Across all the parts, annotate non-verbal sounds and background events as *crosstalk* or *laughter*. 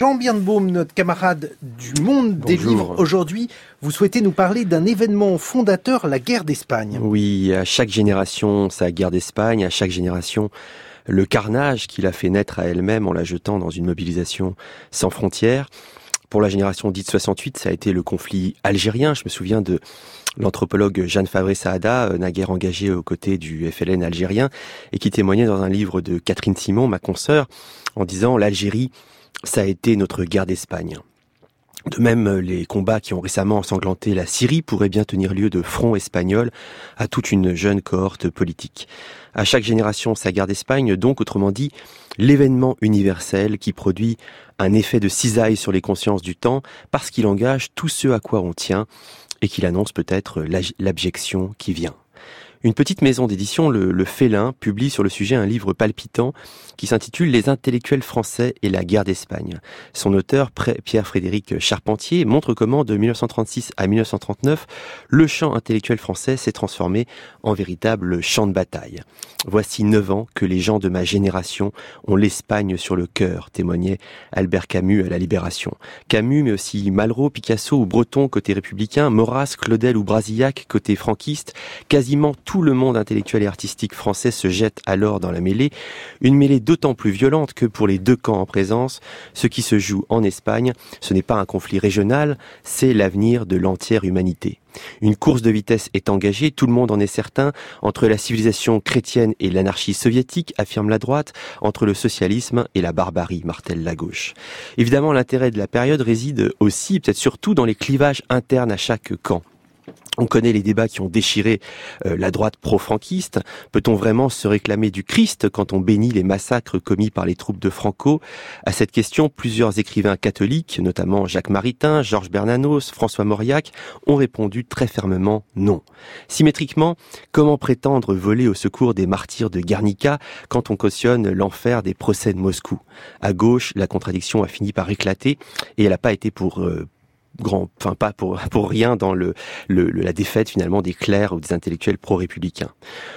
Jean Birnbaum, notre camarade du monde des livres, aujourd'hui, vous souhaitez nous parler d'un événement fondateur, la guerre d'Espagne. Oui, à chaque génération, sa guerre d'Espagne, à chaque génération, le carnage qu'il a fait naître à elle-même en la jetant dans une mobilisation sans frontières. Pour la génération dite 68, ça a été le conflit algérien. Je me souviens de l'anthropologue Jeanne Favré Saada, euh, naguère engagée aux côtés du FLN algérien, et qui témoignait dans un livre de Catherine Simon, ma consoeur, en disant l'Algérie ça a été notre guerre d'Espagne. De même, les combats qui ont récemment ensanglanté la Syrie pourraient bien tenir lieu de front espagnol à toute une jeune cohorte politique. À chaque génération, sa guerre d'Espagne, donc, autrement dit, l'événement universel qui produit un effet de cisaille sur les consciences du temps parce qu'il engage tout ce à quoi on tient et qu'il annonce peut-être l'abjection qui vient. Une petite maison d'édition, le, Félin, publie sur le sujet un livre palpitant qui s'intitule Les intellectuels français et la guerre d'Espagne. Son auteur, Pierre-Frédéric Charpentier, montre comment de 1936 à 1939, le champ intellectuel français s'est transformé en véritable champ de bataille. Voici neuf ans que les gens de ma génération ont l'Espagne sur le cœur, témoignait Albert Camus à la Libération. Camus, mais aussi Malraux, Picasso ou Breton côté républicain, Maurras, Claudel ou Brasillac côté franquiste, quasiment tout le monde intellectuel et artistique français se jette alors dans la mêlée, une mêlée d'autant plus violente que pour les deux camps en présence, ce qui se joue en Espagne, ce n'est pas un conflit régional, c'est l'avenir de l'entière humanité. Une course de vitesse est engagée, tout le monde en est certain, entre la civilisation chrétienne et l'anarchie soviétique, affirme la droite, entre le socialisme et la barbarie, martèle la gauche. Évidemment, l'intérêt de la période réside aussi, peut-être surtout, dans les clivages internes à chaque camp. On connaît les débats qui ont déchiré euh, la droite pro-franquiste. Peut-on vraiment se réclamer du Christ quand on bénit les massacres commis par les troupes de Franco? À cette question, plusieurs écrivains catholiques, notamment Jacques Maritain, Georges Bernanos, François Mauriac, ont répondu très fermement non. Symétriquement, comment prétendre voler au secours des martyrs de Guernica quand on cautionne l'enfer des procès de Moscou? À gauche, la contradiction a fini par éclater et elle n'a pas été pour euh, grand, enfin pas pour *laughs* pour rien dans le, le, la défaite finalement des clercs ou des intellectuels pro-républicains.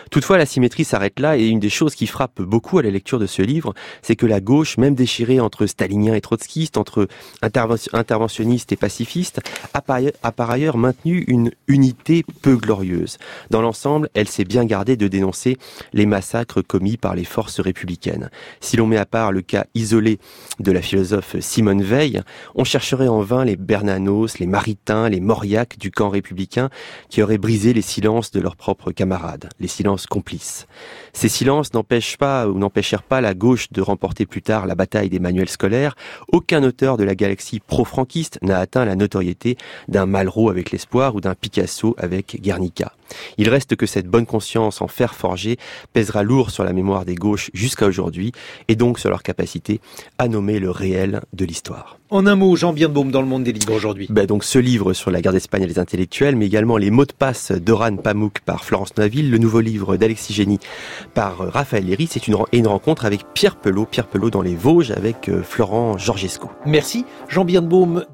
Toutefois, la symétrie s'arrête là et une des choses qui frappe beaucoup à la lecture de ce livre, c'est que la gauche, même déchirée entre staliniens et trotskistes, entre interventionnistes et pacifistes, a par, a par ailleurs maintenu une unité peu glorieuse. Dans l'ensemble, elle s'est bien gardée de dénoncer les massacres commis par les forces républicaines. Si l'on met à part le cas isolé de la philosophe Simone Veil, on chercherait en vain les Les Maritains, les Mauriacs du camp républicain qui auraient brisé les silences de leurs propres camarades, les silences complices. Ces silences n'empêchent pas ou n'empêchèrent pas la gauche de remporter plus tard la bataille des manuels scolaires. Aucun auteur de la galaxie pro-franquiste n'a atteint la notoriété d'un Malraux avec l'espoir ou d'un Picasso avec Guernica. Il reste que cette bonne conscience en fer forgé pèsera lourd sur la mémoire des gauches jusqu'à aujourd'hui et donc sur leur capacité à nommer le réel de l'histoire. En un mot, Jean Birnbaum dans le monde des livres aujourd'hui. Ben donc ce livre sur la guerre d'Espagne et les intellectuels, mais également les mots de passe d'Oran Pamuk par Florence Naville, le nouveau livre d'Alexis Génie par Raphaël Léry, c'est une, une rencontre avec Pierre Pelot, Pierre Pelot dans les Vosges avec euh, Florent Georgescu. Merci Jean Birnbaum.